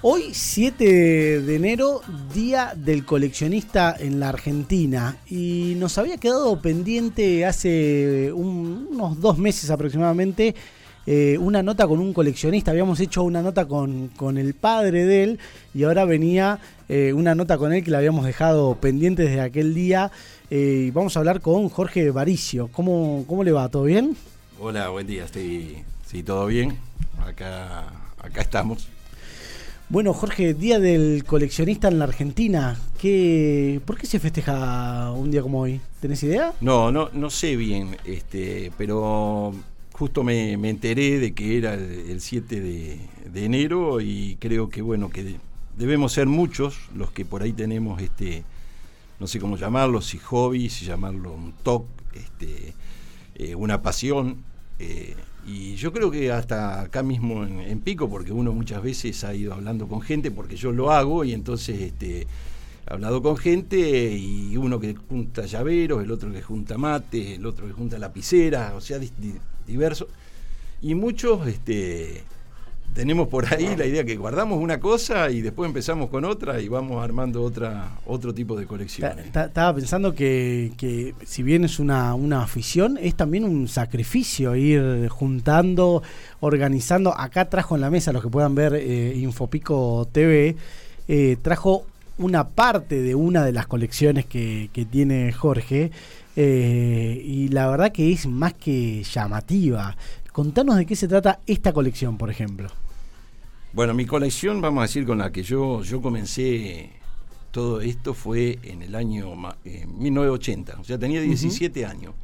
Hoy 7 de enero, Día del Coleccionista en la Argentina. Y nos había quedado pendiente hace unos dos meses aproximadamente eh, una nota con un coleccionista. Habíamos hecho una nota con, el padre de él y ahora venía eh, una nota con él que la habíamos dejado pendiente desde aquel día. Eh, y vamos a hablar con Jorge Varicio. ¿Cómo, ¿Cómo le va? ¿Todo bien? Hola, buen día. Estoy, sí, todo bien. Acá, acá estamos. Bueno, Jorge, Día del Coleccionista en la Argentina. ¿Qué, ¿Por qué se festeja un día como hoy? ¿Tenés idea? No, no, no sé bien, este, pero justo me, enteré de que era el, 7 de, enero y creo que bueno, que debemos ser muchos los que por ahí tenemos este, no sé cómo llamarlo, si hobby, si llamarlo un toc, este, eh, una pasión. Eh, y yo creo que hasta acá mismo en, Pico, porque uno muchas veces ha ido hablando con gente, porque yo lo hago, y entonces este, he hablado con gente, y uno que junta llaveros, el otro que junta mate, el otro que junta lapicera, o sea, diversos. Y muchos este, tenemos por ahí la idea que guardamos una cosa y después empezamos con otra y vamos armando otra, otro tipo de colecciones. Estaba pensando que, si bien es una, afición, es también un sacrificio ir juntando, organizando. Acá trajo en la mesa, los que puedan ver eh, Infopico TV, eh, trajo una parte de una de las colecciones que, tiene Jorge. Eh, y la verdad que es más que llamativa. Contanos de qué se trata esta colección, por ejemplo. Bueno, mi colección, vamos a decir, con la que yo, yo comencé todo esto fue en el año 1980, o sea, tenía 17 años.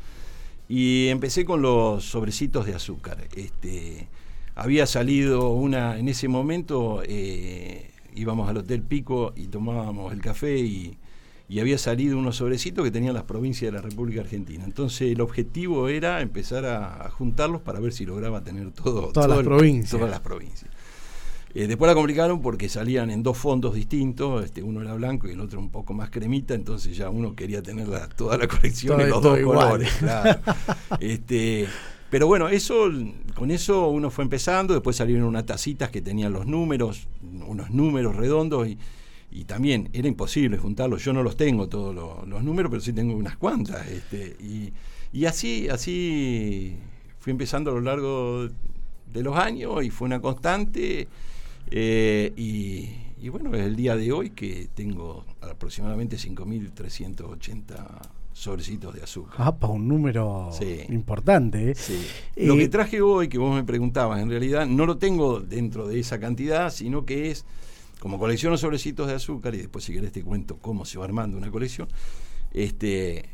Y empecé con los sobrecitos de azúcar. Este, había salido una, en ese momento eh, íbamos al Hotel Pico y tomábamos el café y, había salido unos sobrecitos que tenían las provincias de la República Argentina. Entonces el objetivo era empezar a, juntarlos para ver si lograba tener todo, todas, las, provincias. todas las provincias. Eh, después la complicaron porque salían en dos fondos distintos, este, uno era blanco y el otro un poco más cremita, entonces ya uno quería tener toda la colección en los dos colores. este, pero bueno, eso, con eso uno fue empezando, después salieron unas tacitas que tenían los números, unos números redondos y, también era imposible juntarlos. Yo no los tengo todos los, números, pero sí tengo unas cuantas. Este, y, y así, así fui empezando a lo largo de los años y fue una constante. Eh, y, bueno, es el día de hoy que tengo aproximadamente 5.380 sobrecitos de azúcar. Ah, para un número importante. ¿eh? Lo que traje hoy, que vos me preguntabas, en realidad no lo tengo dentro de esa cantidad, sino que es, como colecciono sobrecitos de azúcar, y después si querés te cuento cómo se va armando una colección, este,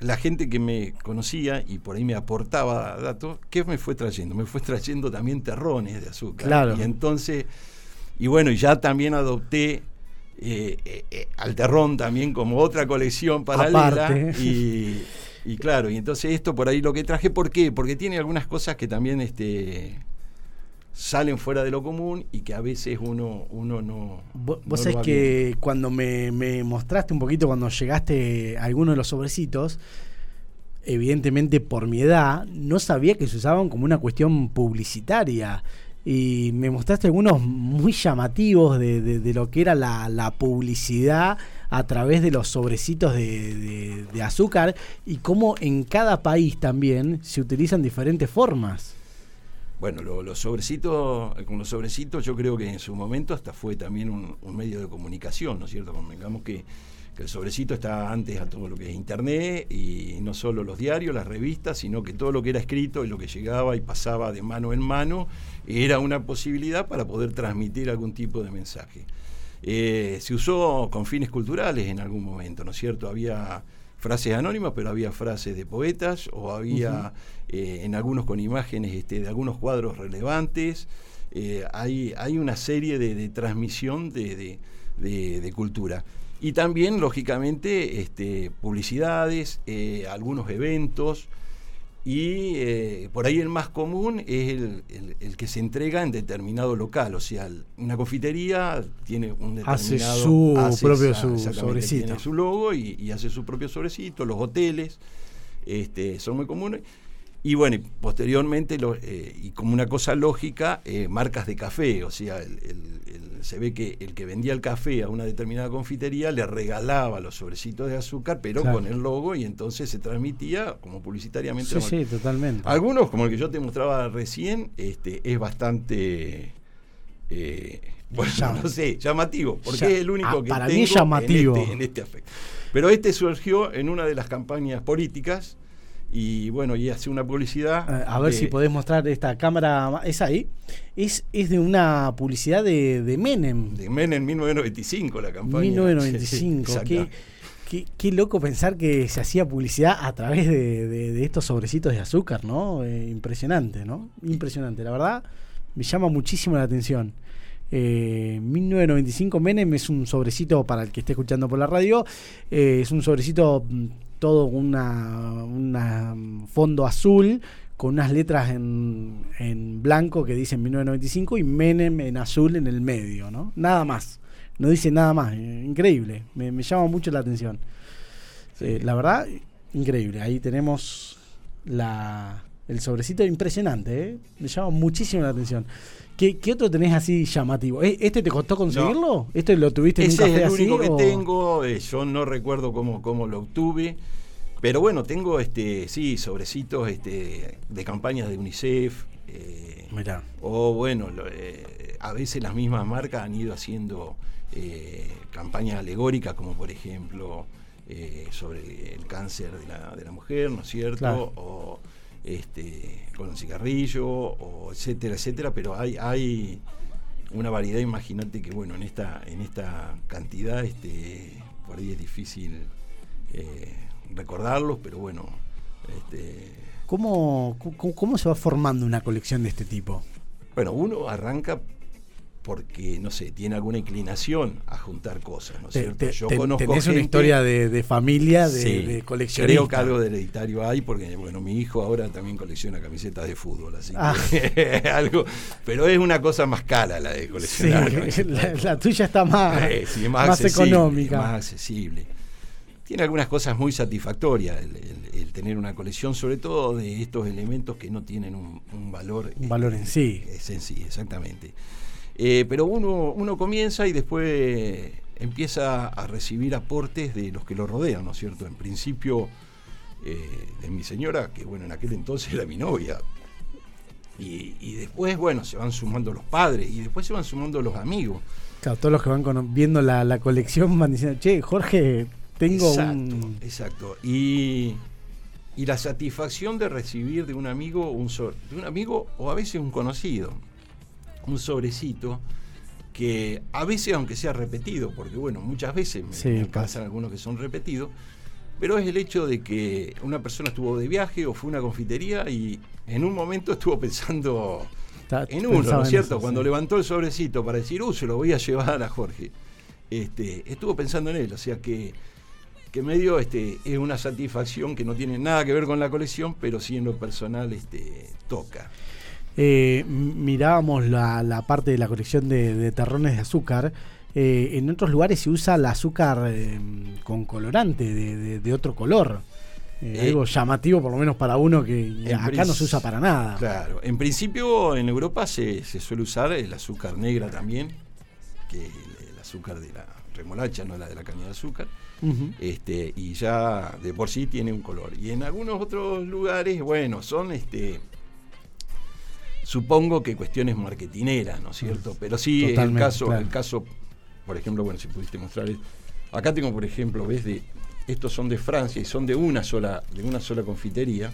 la gente que me conocía y por ahí me aportaba datos, ¿qué me fue trayendo? Me fue trayendo también terrones de azúcar. Claro. Y entonces, y bueno, ya también adopté eh, eh, eh, al terrón también como otra colección paralela. Y, y claro, y entonces esto por ahí lo que traje, ¿por qué? Porque tiene algunas cosas que también este, salen fuera de lo común y que a veces uno, uno no. Vos, sabés que cuando me, mostraste un poquito, cuando llegaste a alguno de los sobrecitos, evidentemente por mi edad, no sabía que se usaban como una cuestión publicitaria. Y me mostraste algunos muy llamativos de, lo que era la, publicidad a través de los sobrecitos de, de azúcar y cómo en cada país también se utilizan diferentes formas. Bueno, los sobrecitos, con los sobrecitos yo creo que en su momento hasta fue también un, medio de comunicación, ¿no es cierto? Digamos que, el sobrecito está antes a todo lo que es internet y no solo los diarios, las revistas, sino que todo lo que era escrito y lo que llegaba y pasaba de mano en mano era una posibilidad para poder transmitir algún tipo de mensaje. Eh, se usó con fines culturales en algún momento, ¿no es cierto? Había frases anónimas, pero había frases de poetas o había eh, en algunos con imágenes este, de algunos cuadros relevantes. Eh, hay, hay, una serie de, transmisión de, cultura. Y también, lógicamente, este, publicidades, eh, algunos eventos. Y eh, por ahí el más común es el, que se entrega en determinado local, o sea, una confitería tiene un determinado... Hace su propio sobrecito. Tiene su logo y, hace su propio sobrecito, los hoteles este, son muy comunes. Y bueno, y posteriormente, lo, eh, y como una cosa lógica, eh, marcas de café. O sea, el- el- el- se ve que el que vendía el café a una determinada confitería le regalaba los sobrecitos de azúcar, pero Claro. con el logo, y entonces se transmitía como publicitariamente. Sí, sí, totalmente. algunos, como el que yo te mostraba recién, este, es bastante, eh, bueno, Llama- no sé, llamativo, porque es el único ah, que para mí tengo llamativo. En, este, en este aspecto. Pero este surgió en una de las campañas políticas y bueno, y hace una publicidad. Eh, A ver de- si podés mostrar esta cámara. ¿Es ahí? Es, es de una publicidad de, de Menem. De Menem en 1995 la campaña. 1995. Sí, qué, qué, qué loco pensar que se hacía publicidad a través de, de- estos sobrecitos de azúcar, ¿no? Eh, impresionante, ¿no? Impresionante. La verdad, me llama muchísimo la atención. Eh, 1995 Menem es un sobrecito para el que esté escuchando por la radio. eh, es un sobrecito mm, todo una, una mm, fondo azul con unas letras en, en blanco que dicen 1995 y Menem en azul en el medio, ¿no? Nada más. No dice nada más. eh, increíble. Me, me llama mucho la atención. Sí. Eh, la verdad, increíble. Ahí tenemos la, el sobrecito impresionante. ¿eh? Me llama muchísimo la atención. ¿Qué, qué otro tenés así llamativo? ¿Eh, ¿Este te costó conseguirlo? ¿Este lo tuviste en un Ese café es el así? único que o- tengo, eh, yo no recuerdo cómo, cómo lo obtuve, pero bueno, tengo este, sí, sobrecitos este, de campañas de UNICEF, eh, Mirá. o bueno, lo- eh, a veces las mismas marcas han ido haciendo eh, campañas alegóricas, como por ejemplo sobre el cáncer de la, de la mujer, ¿no es cierto? Claro. O este, con el cigarrillo, o etcétera, etcétera, pero hay, hay una variedad, imagínate que bueno, en esta, en esta cantidad, este, por ahí es difícil eh, recordarlos, pero bueno, este, ¿Cómo, cómo, cómo se va formando una colección de este tipo? bueno, uno arranca porque, no sé, tiene alguna inclinación a juntar cosas, ¿no es cierto? te- Yo te- conozco tenés una historia de, de familia, de, Sí, de coleccionista. Creo que algo de hereditario hay, porque bueno, mi hijo ahora también colecciona camisetas de fútbol, así Ah. que algo, pero es una cosa más cara la de Sí, coleccionar. la, la tuya está más, Eh, sí, más, económica. Más accesible. Tiene algunas cosas muy satisfactorias el, el- el tener una colección, sobre todo de estos elementos que no tienen un, un valor. Un valor en sí. Es en sí, exactamente. Eh, pero uno, uno comienza y después empieza a recibir aportes de los que lo rodean, ¿no es cierto? En principio, eh, de mi señora, que bueno, en aquel entonces era mi novia. Y, y después, bueno, se van sumando los padres y después se van sumando los amigos. Claro, todos los que van viendo la, la colección van diciendo, che, Jorge, tengo exacto, un... Exacto. Y, y la satisfacción de recibir de un amigo, un de un amigo o a veces un conocido, un sobrecito que a veces, aunque sea repetido, porque bueno, muchas veces me, Sí, me pasan algunos que son repetidos, pero es el hecho de que una persona estuvo de viaje o fue a una confitería y en un momento estuvo pensando en uno, ¿no es cierto? eso, Cuando sí. levantó el sobrecito para decir, uh, se lo voy a llevar a Jorge, este, estuvo pensando en él, o sea que, que medio este, es una satisfacción que no tiene nada que ver con la colección, pero sí en lo personal este, toca. Eh, mirábamos la, la parte de la colección de, de terrones de azúcar. Eh, en otros lugares se usa el azúcar eh, con colorante de, de- de otro color. Eh, algo llamativo, por lo menos para uno que acá no se usa para nada. Claro, en principio en Europa se, se suele usar el azúcar negra también, que el, el azúcar de la remolacha, no la de la caña de azúcar. Este, y ya de por sí tiene un color. Y en algunos otros lugares, bueno, son este supongo que cuestiones marketineras, ¿no es cierto? Pero sí el Totalmente, caso, claro. el caso, por ejemplo, bueno, si pudiste mostrar acá tengo por ejemplo, ves de estos son de Francia y son de una sola, de una sola confitería.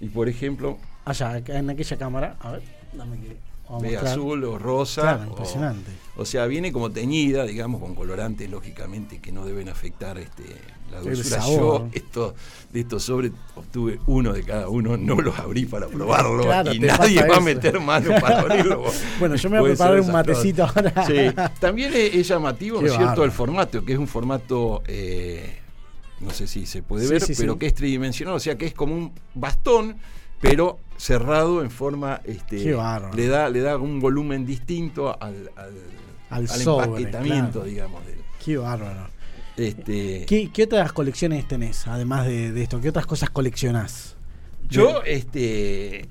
Y por ejemplo, Allá, acá en aquella cámara. A ver, dame que. Ve mostrar. azul o rosa. Claro, o- impresionante. O sea, viene como teñida, digamos, con colorantes, lógicamente, que no deben afectar este, la dulzura. Yo, esto, de estos sobres, obtuve uno de cada uno, no los abrí para probarlo Claro, y nadie va a meter mano para abrirlo. Bueno, yo me voy a preparar un matecito ahora. Sí, también es, es llamativo, ¿no es cierto?, el formato, que es un formato, eh, no sé si se puede Sí, ver, sí, pero que es tridimensional, o sea, que es como un bastón, pero cerrado en forma, este, le da, le da un volumen distinto al, al, Al al sobre, empaquetamiento, claro. digamos. del- Qué bárbaro. este, ¿Qué, qué otras colecciones tenés, además de, de esto? ¿Qué otras cosas coleccionás? Yo, este.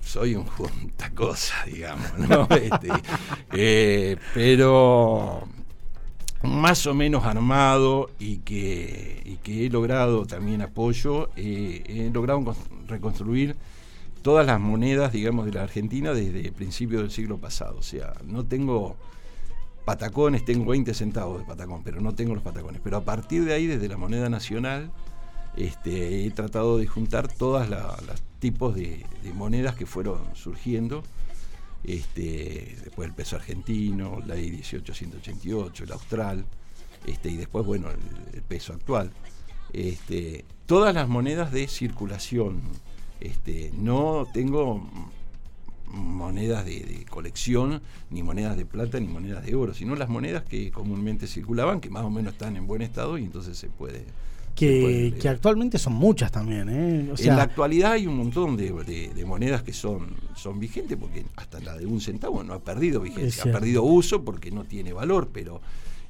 Soy un junta cosa, digamos, ¿no? Este, eh, pero más o menos armado y que, y que he logrado también apoyo, eh, he logrado reconstruir todas las monedas, digamos, de la Argentina desde principios del siglo pasado. O sea, no tengo patacones, tengo 20 centavos de patacón, pero no tengo los patacones. Pero a partir de ahí, desde la moneda nacional, este, he tratado de juntar todos los tipos de, monedas que fueron surgiendo. Este, después el peso argentino, la ley 1888, el austral, este, y después, bueno, el, peso actual. Este, todas las monedas de circulación. Este, no tengo monedas de, colección, ni monedas de plata, ni monedas de oro, sino las monedas que comúnmente circulaban, que más o menos están en buen estado y entonces se puede... Que, actualmente son muchas también. ¿eh? en la actualidad hay un montón de, monedas que son, son vigentes, porque hasta la de un centavo no ha perdido vigencia, ha perdido uso porque no tiene valor, pero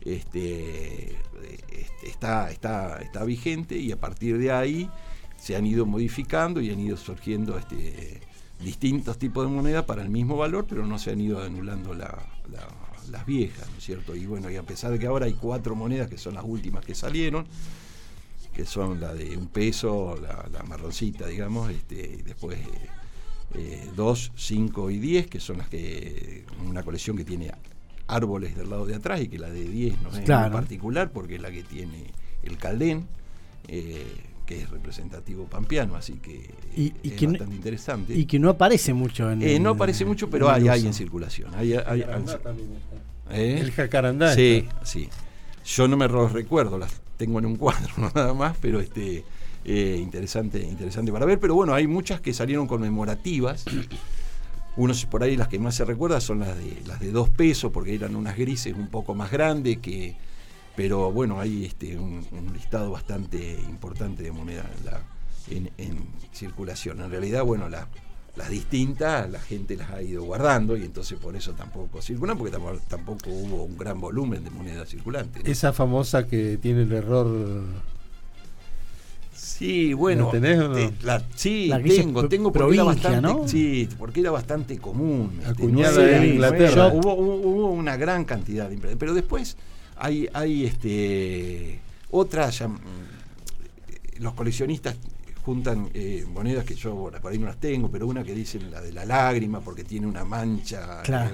este, este, está, está, está vigente y a partir de ahí se han ido modificando y han ido surgiendo este, distintos tipos de monedas para el mismo valor, pero no se han ido anulando las viejas, ¿no es cierto? Y bueno, y a pesar de que ahora hay cuatro monedas que son las últimas que salieron, que son la de un peso, la, marroncita, digamos, este, y después eh, eh, dos, cinco y diez, que son las que, una colección que tiene árboles del lado de atrás y que la de diez no es particular porque es la que tiene el caldén. Eh, que es representativo pampeano, así que es bastante interesante. Y que no aparece mucho en eh, No aparece mucho, pero hay, hay en circulación. Hay, hay, ¿Eh? El jacarandá. Sí, sí. Yo no me los recuerdo, las tengo en un cuadro nada más, pero este eh, interesante, interesante para ver. Pero bueno, hay muchas que salieron conmemorativas. Unos por ahí las que más se recuerda son las de las de dos pesos, porque eran unas grises un poco más grandes que pero bueno, hay este, un, listado bastante importante de monedas en, circulación. En realidad, bueno, las distintas la gente las ha ido guardando y entonces por eso tampoco circulan, porque tampoco, hubo un gran volumen de monedas circulantes. Esa famosa que tiene el error... Sí, bueno, tenés, o no? sí, tengo, tengo porque era bastante, sí, porque era bastante común. Este, Acuñada en Inglaterra. Hubo, hubo, una gran cantidad de pero después hay, hay este, otras, los coleccionistas juntan eh, monedas que yo por ahí no las tengo, pero una que dice la de la lágrima porque tiene una mancha eh,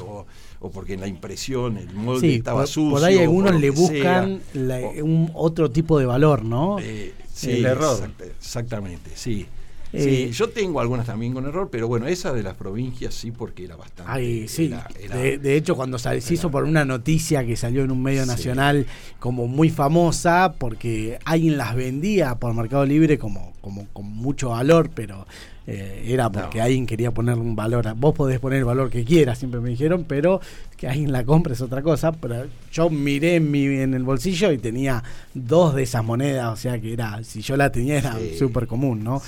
o, porque en la impresión el molde estaba sucio. Por ahí algunos le buscan un otro tipo de valor, ¿no? Eh, sí, el error. exactamente, sí. Sí, eh, yo tengo algunas también con error, pero bueno, esa de las provincias sí, porque era bastante. Ay, sí. de, hecho, cuando se hizo por una noticia que salió en un medio nacional como muy famosa, porque alguien las vendía por Mercado Libre como, como con mucho valor, pero eh, era porque alguien quería poner un valor. vos podés poner el valor que quieras, siempre me dijeron, pero que alguien la compre es otra cosa. Pero yo miré en, mi, en el bolsillo y tenía dos de esas monedas, o sea que era, si yo la tenía era súper común, ¿no?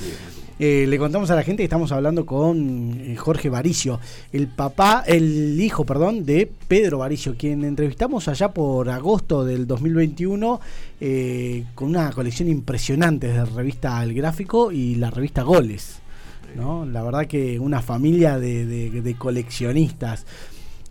Eh, le contamos a la gente que estamos hablando con eh, Jorge Varicio, el papá, el hijo, perdón, de Pedro Varicio, quien entrevistamos allá por agosto del 2021 con una colección impresionante de revista El Gráfico y la revista Goles. La verdad que una familia de, coleccionistas.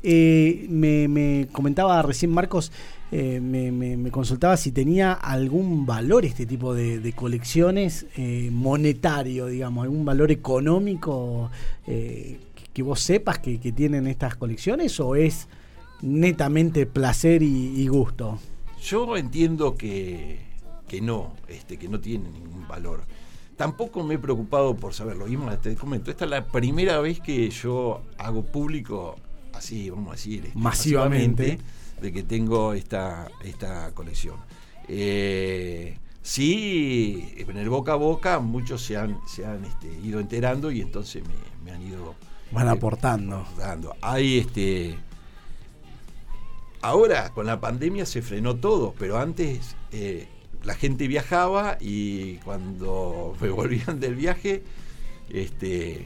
Eh, me, comentaba recién Marcos, eh, me, consultaba si tenía algún valor este tipo de, colecciones eh, monetario, digamos, algún valor económico que vos sepas que, tienen estas colecciones o es netamente placer y, gusto. Yo entiendo que, que no, este, que no tiene ningún valor Tampoco me he preocupado por saberlo. mismo te comento, esta es la primera vez que yo hago público, así, vamos a decir, este, masivamente, de que tengo esta, esta colección. Eh, sí, en el boca a boca muchos se han, se han este, ido enterando y entonces me, han ido... Van aportando. Dando. Hay este... Ahora, con la pandemia se frenó todo, pero antes eh, la gente viajaba y cuando me volvían del viaje, este,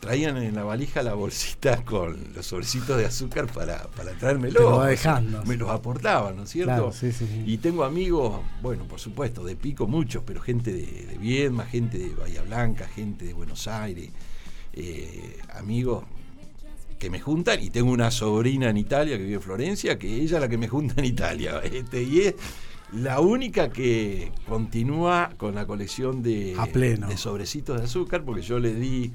traían en la valija la bolsita con los sobrecitos de azúcar para, para traérmelo. Lo dejando. Me los aportaban, ¿no es cierto? Claro, sí, sí, sí. Y tengo amigos, bueno, por supuesto, de Pico muchos, pero gente de, de Viedma, gente de Bahía Blanca, gente de Buenos Aires, eh, amigos que me juntan y tengo una sobrina en Italia que vive en Florencia, que ella es la que me junta en Italia. Este, y es la única que continúa con la colección de, A pleno. de sobrecitos de azúcar, porque yo le di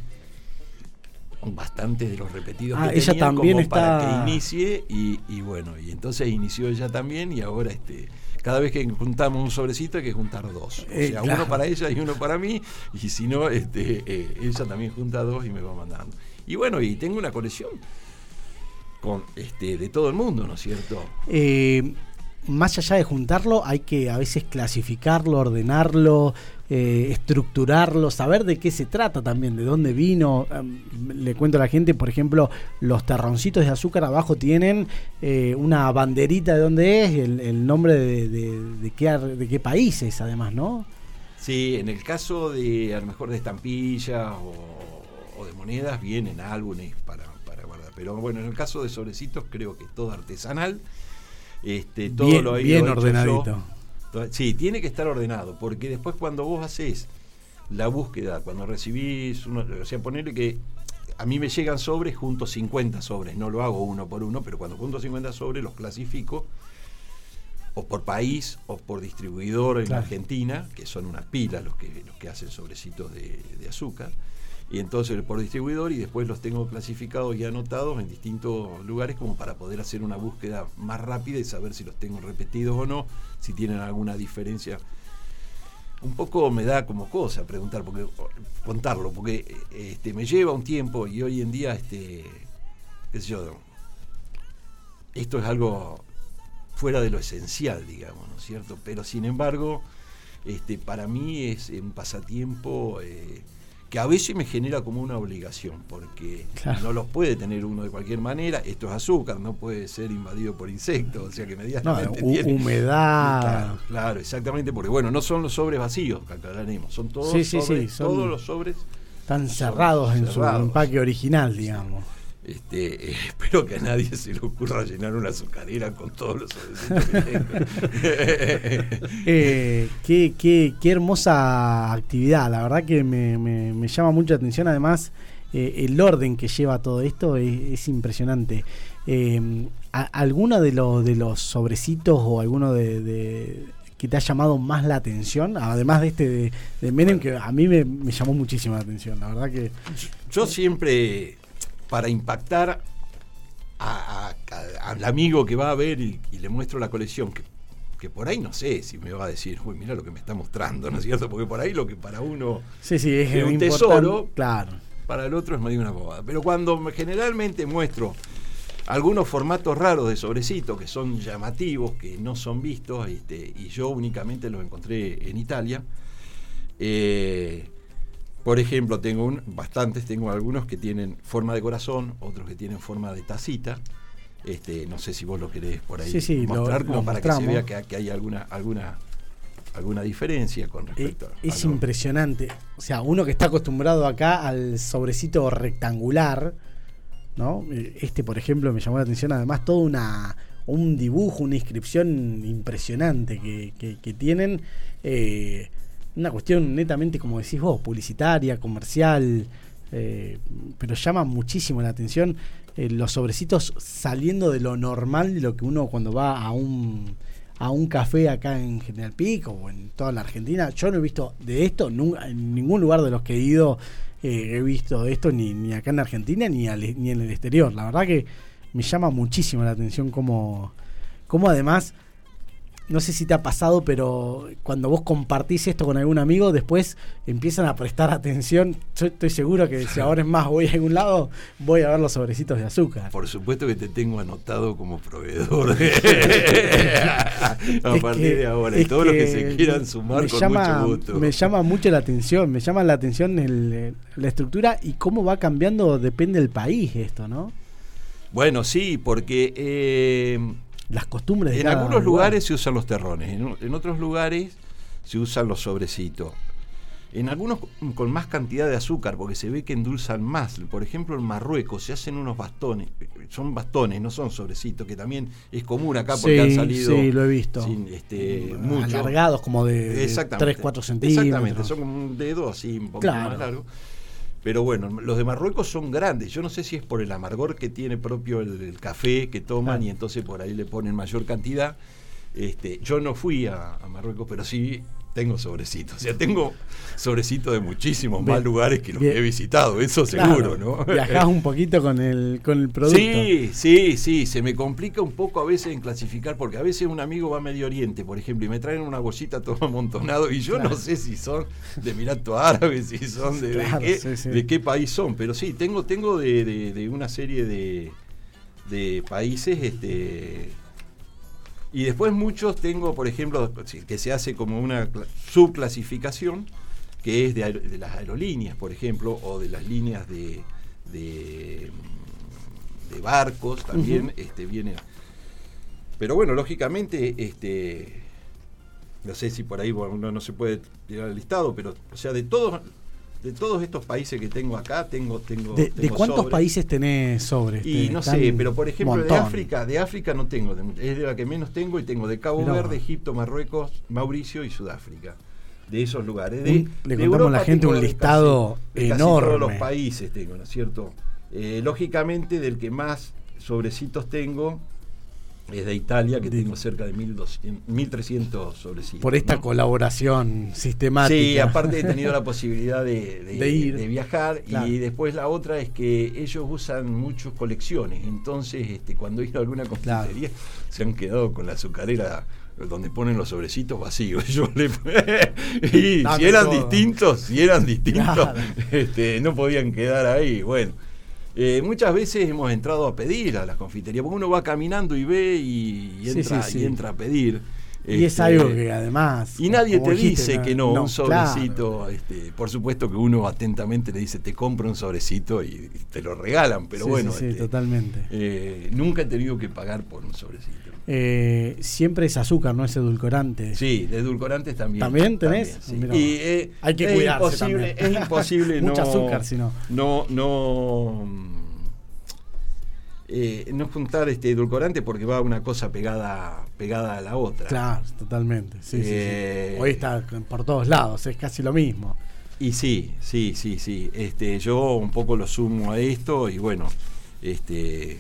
bastante de los repetidos Ah, que ella tenía también como para está- que inicie y, y bueno, y entonces inició ella también y ahora este cada vez que juntamos un sobrecito hay que juntar dos. O Eh, sea, claro. uno para ella y uno para mí y si no, este, eh, ella también junta dos y me va mandando. Y bueno, y tengo una colección con este de todo el mundo, ¿no es cierto? Eh, más allá de juntarlo, hay que a veces clasificarlo, ordenarlo, eh, estructurarlo, saber de qué se trata también, de dónde vino. Em, le cuento a la gente, por ejemplo, los terroncitos de azúcar abajo tienen eh, una banderita de dónde es, el, el nombre de, de- de qué, de qué país es, además, ¿no? Sí, en el caso de a lo mejor de estampillas o, o de monedas vienen álbumes para, para guardar. Pero bueno, en el caso de sobrecitos creo que es todo artesanal. Este, todo bien lo he bien ordenadito. yo. Sí, tiene que estar ordenado, porque después cuando vos haces la búsqueda, cuando recibís, uno, o sea, ponerle que a mí me llegan sobres, junto 50 sobres, no lo hago uno por uno, pero cuando junto 50 sobres los clasifico o por país o por distribuidor en Claro. Argentina, que son unas pilas los que, los que hacen sobrecitos de, de azúcar, y entonces por distribuidor y después los tengo clasificados y anotados en distintos lugares como para poder hacer una búsqueda más rápida y saber si los tengo repetidos o no, si tienen alguna diferencia. Un poco me da como cosa preguntar, porque contarlo, porque este, me lleva un tiempo y hoy en día, este, qué yo, esto es algo fuera de lo esencial, digamos, ¿no es cierto? Pero sin embargo, este, para mí es un pasatiempo eh, que a veces me genera como una obligación, porque Claro. no los puede tener uno de cualquier manera, esto es azúcar, no puede ser invadido por insectos, o sea que No, medianamente hu- tiene- humedad. Claro, claro, exactamente, porque bueno, no son los sobres vacíos que aclararemos, son todos, Sí, sí, sí, sobres, son- todos los sobres Están cerrados en su empaque original, digamos. Este, eh, espero que a nadie se le ocurra llenar una azucarera con todos los sobrecitos que tengo. Eh, qué, qué- qué hermosa actividad, la verdad que me, me- me llama mucho la atención, además eh, el orden que lleva todo esto es, es impresionante. Eh, a- ¿Alguno de, los de los sobrecitos o alguno de, de- que te ha llamado más la atención? Además de este de, de Menem, que a mí me, me llamó muchísimo la atención, la verdad que... Yo siempre, para impactar a- al amigo que va a ver y, y le muestro la colección, que, que por ahí no sé si me va a decir, uy, mira lo que me está mostrando, ¿no es cierto? Porque por ahí lo que para uno, Sí, sí, es un tesoro. Claro. para el otro es medio una bobada. Pero cuando me- generalmente muestro algunos formatos raros de sobrecito que son llamativos, que no son vistos, este, y yo únicamente los encontré en Italia. eh, por ejemplo, tengo un, bastantes, tengo algunos que tienen forma de corazón, otros que tienen forma de tacita. Este, no sé si vos lo querés por ahí Sí, sí, lo- mostrar lo como para que se vea que, que hay alguna, alguna, alguna diferencia con Eh, respecto a es lo- impresionante. O sea, uno que está acostumbrado acá al sobrecito rectangular, ¿no? Eh, Este, por ejemplo, me llamó la atención además todo una un dibujo, una inscripción impresionante que, que- que tienen. eh, una cuestión netamente, como decís vos, publicitaria, comercial, eh, pero llama muchísimo la atención eh, los sobrecitos saliendo de lo normal de lo que uno cuando va a un a un café acá en General Pico o en toda la Argentina. Yo no he visto de esto, nunca, en ningún lugar de los que he ido eh, he visto esto, ni, ni acá en Argentina ni, al- ni en el exterior. La verdad que me llama muchísimo la atención cómo, cómo además, no sé si te ha pasado, pero cuando vos compartís esto con algún amigo, después empiezan a prestar atención. Yo estoy seguro que si ahora es más voy a algún lado, voy a ver los sobrecitos de azúcar. Por supuesto que te tengo anotado como proveedor a partir que- de ahora. Y todos los que se quieran sumar con llama, mucho gusto. Me llama mucho la atención, me llama la atención el- la estructura y cómo va cambiando, depende del país esto, ¿no? Bueno, sí, porque eh, Las costumbres de en cada algunos lugar. lugares se usan los terrones, en, en otros lugares se usan los sobrecitos. en algunos con más cantidad de azúcar, porque se ve que endulzan más. Por ejemplo, en Marruecos se hacen unos bastones, son bastones, no son sobrecitos, que también es común acá porque han salido. Sí, lo he visto. Sin, este, Alargados como de, 3, 4 centímetros. Exactamente, son como un dedo así, un poco más largo. Pero bueno, los de Marruecos son grandes. Yo no sé si es por el amargor que tiene propio el, café que toman y entonces por ahí le ponen mayor cantidad. Este, yo no fui a Marruecos, pero sí tengo sobrecitos. O sea, tengo sobrecitos de muchísimos más lugares que los que he visitado, eso seguro, ¿no? Viajás un poquito con el, con el producto. Sí, sí, sí. Se me complica un poco a veces en clasificar, porque a veces un amigo va a Medio Oriente, por ejemplo, y me traen una bolsita todo amontonado, y yo no sé si son de Emiratos Árabes, si son de, de, qué, país son. Pero sí, tengo, tengo de, de una serie de, de países este y después muchos tengo, por ejemplo, que se hace como una subclasificación, que es de, las aerolíneas, por ejemplo, o de las líneas de, de, barcos, también este, viene. Pero bueno, lógicamente, este, no sé si por ahí uno no se puede tirar el listado, pero, o sea, de todos de todos estos países que tengo acá, tengo. tengo ¿De, cuántos países tenés sobre? Y no sé, pero por ejemplo, de África, de África no tengo, es de la que menos tengo y tengo de Cabo Verde, Egipto, Marruecos, Mauricio y Sudáfrica. De esos lugares. De, le contamos a la gente un listado enorme. todos los países tengo, ¿no es cierto? Eh, lógicamente, del que más sobrecitos tengo es de Italia, que tengo cerca de 1.300 sobrecitos. Por esta colaboración sistemática. Sí, aparte he tenido la posibilidad de, de, viajar y después la otra es que ellos usan muchas colecciones, entonces este, cuando he ido a alguna confitería se han quedado con la azucarera donde ponen los sobrecitos vacíos. Yo le, y si eran distintos, si eran distintos, este, no podían quedar ahí. Bueno, eh, muchas veces hemos entrado a pedir a las confiterías, porque uno va caminando y ve y, entra, y entra a pedir. Y es este, algo que además. Y nadie te dice que no, un sobrecito. Este, por supuesto que uno atentamente le dice, te compro un sobrecito y te lo regalan, pero bueno. Sí, este, totalmente. Eh, nunca he tenido que pagar por un sobrecito. Eh, siempre es azúcar, no es edulcorante. Sí, de edulcorantes también. ¿También tenés? y, eh, Hay que es imposible, Es imposible Mucho azúcar, si no. No, no eh, no juntar este edulcorante porque va una cosa pegada pegada a la otra. Claro, totalmente. Eh, Hoy está por todos lados, es casi lo mismo. Y sí, sí, sí, sí. Este, yo un poco lo sumo a esto y bueno, este,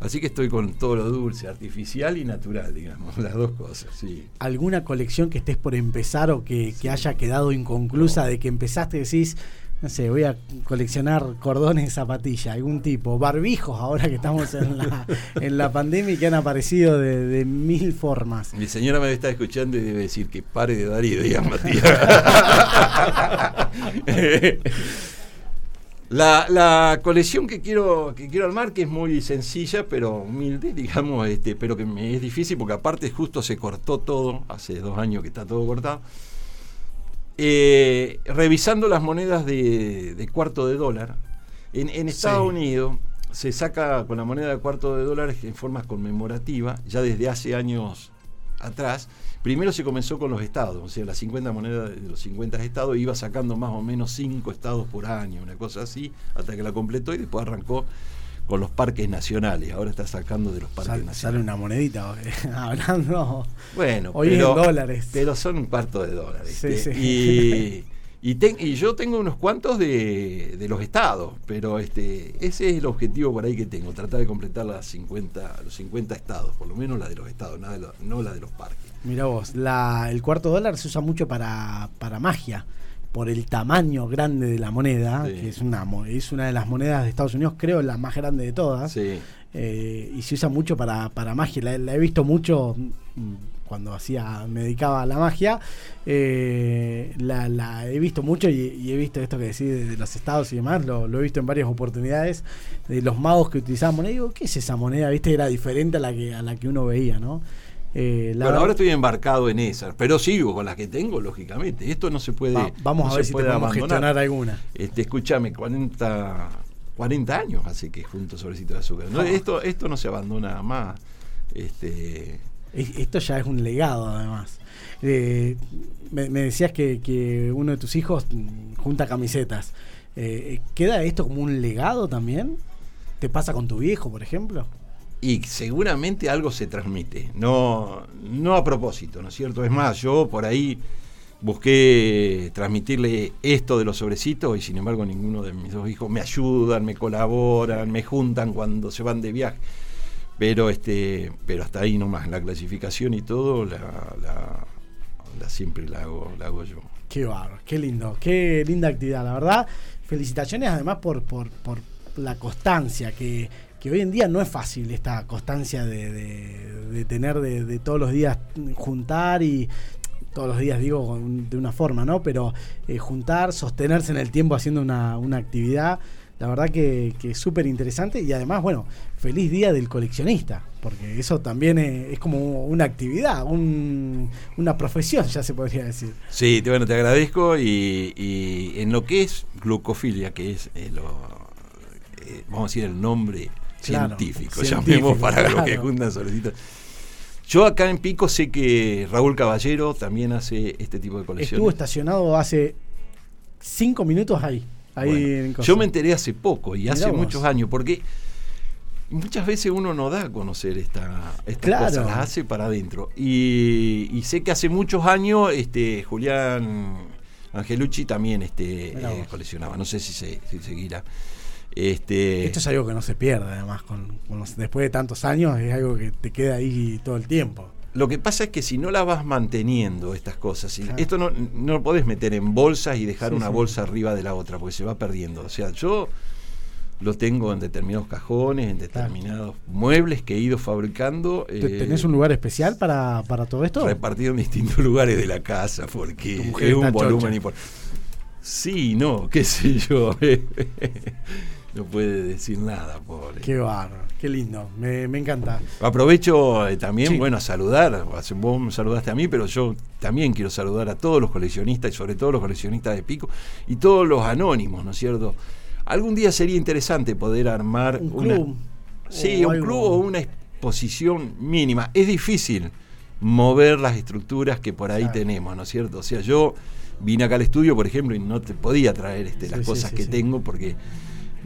así que estoy con todo lo dulce, artificial y natural, digamos, las dos cosas. Sí. ¿Alguna colección que estés por empezar o que, haya quedado inconclusa de que empezaste y decís no sé, voy a coleccionar cordones de zapatilla, algún tipo, barbijos ahora que estamos en la, en la pandemia y que han aparecido de, mil formas. Mi señora me está escuchando y debe decir que pare de dar ideas, Matías. La, la, colección que quiero que quiero armar que es muy sencilla pero humilde digamos este pero que me es difícil porque aparte justo se cortó todo hace dos años que está todo cortado eh, revisando las monedas de, cuarto de dólar, en, Estados Unidos se saca con la moneda de cuarto de dólar en forma conmemorativa, ya desde hace años atrás. Primero se comenzó con los estados, o sea, las 50 monedas de los 50 estados iba sacando más o menos 5 estados por año, una cosa así, hasta que la completó y después arrancó con los parques nacionales. Ahora está sacando de los parques nacionales. Sale una monedita hablando. Bueno, hoy pero, en dólares. Pero son un cuarto de dólares. Y, y, yo tengo unos cuantos de, los estados, pero este ese es el objetivo por ahí que tengo, tratar de completar las 50, los 50 estados, por lo menos la de los estados, no la de los parques. Mira vos, la, el cuarto dólar se usa mucho para, para magia por el tamaño grande de la moneda, que es una, es una de las monedas de Estados Unidos, creo la más grande de todas, eh, y se usa mucho para, para magia. La, he visto mucho cuando hacía, me dedicaba a la magia, eh, la, he visto mucho y, he visto esto que decís de, los estados y demás, lo, he visto en varias oportunidades, de los magos que utilizaban moneda, digo, ¿qué es esa moneda? Viste, era diferente a la que, a la que uno veía, ¿no? Eh, bueno, ahora estoy embarcado en esas, pero sigo con las que tengo, lógicamente. Esto no se puede. vamos a ver si podemos gestionar alguna. Este, escúchame, 40, 40 años hace que junto sobrecito de azúcar. esto, esto no se abandona más. Este, Esto ya es un legado, además. Eh, me, decías que, uno de tus hijos junta camisetas. Eh, ¿Queda esto como un legado también? ¿Te pasa con tu viejo, por ejemplo? Y seguramente algo se transmite, no, no a propósito, ¿no es cierto? Es más, yo por ahí busqué transmitirle esto de los sobrecitos y sin embargo ninguno de mis dos hijos me ayudan, me colaboran, me juntan cuando se van de viaje. Pero este, pero hasta ahí nomás, la clasificación y todo la, la, siempre la hago, la hago yo. Qué barro, qué lindo, qué linda actividad, la verdad. Felicitaciones además por, por, por la constancia que, que hoy en día no es fácil esta constancia de, de, tener de, de, todos los días juntar y todos los días digo de una forma, ¿no? Pero eh, juntar, sostenerse en el tiempo haciendo una, una la verdad que, es súper interesante y además, bueno, feliz día del coleccionista, porque eso también es, como una actividad, una profesión, ya se podría decir. Sí, bueno, te agradezco y, en lo que es glucofilia, que es eh, lo, eh, vamos a decir el nombre científico, llamemos para lo que juntan solicita yo acá en Pico sé que Raúl Caballero también hace este tipo de colecciones. Estuvo estacionado hace cinco minutos ahí. Ahí yo me enteré hace poco y hace muchos años, porque muchas veces uno no da a conocer esta, estas cosas, las hace para adentro. Y, sé que hace muchos años este Julián Angelucci también este, eh, coleccionaba. No sé si, se, si seguirá. Este, Esto es algo que no se pierde, además, con, después de tantos años, es algo que te queda ahí todo el tiempo. Lo que pasa es que si no la vas manteniendo, estas cosas, esto no, no lo podés meter en bolsas y dejar una bolsa arriba de la otra, porque se va perdiendo. O sea, yo lo tengo en determinados cajones, en determinados muebles que he ido fabricando. ¿Tenés un lugar especial para, todo esto? Repartido en distintos lugares de la casa, porque es un volumen importante. Sí, no, qué sé yo. no puede decir nada, pobre. Qué barro, qué lindo, me, encanta. Aprovecho eh, también, bueno, a saludar, vos me saludaste a mí, pero yo también quiero saludar a todos los coleccionistas y sobre todo los coleccionistas de Pico y todos los anónimos, ¿no es cierto? Algún día sería interesante poder armar un club. sí, un club o una exposición mínima. Es difícil mover las estructuras que por ahí tenemos, ¿no es cierto? O sea, yo vine acá al estudio, por ejemplo, y no te podía traer este, las cosas que tengo porque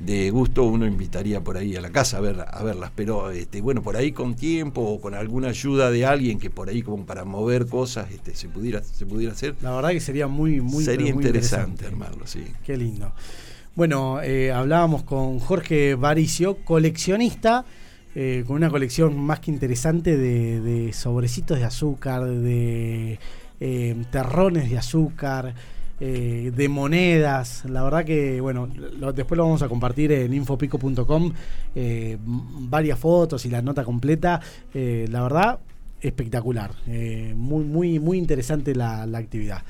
de gusto uno invitaría por ahí a la casa a, ver, a verlas, pero este, bueno, por ahí con tiempo o con alguna ayuda de alguien que por ahí como para mover cosas este, se, pudiera, se pudiera hacer. La verdad que sería muy, muy, sería interesante, armarlo, sí. Qué lindo. Bueno, eh, hablábamos con Jorge Varicio, coleccionista, eh, con una colección más que interesante de, de sobrecitos de azúcar, de eh, terrones de azúcar. Eh, de monedas. La verdad que, bueno, después lo vamos a compartir en infopico.com, eh, varias fotos y la nota completa. Eh, la verdad, espectacular. muy, muy, muy interesante la actividad.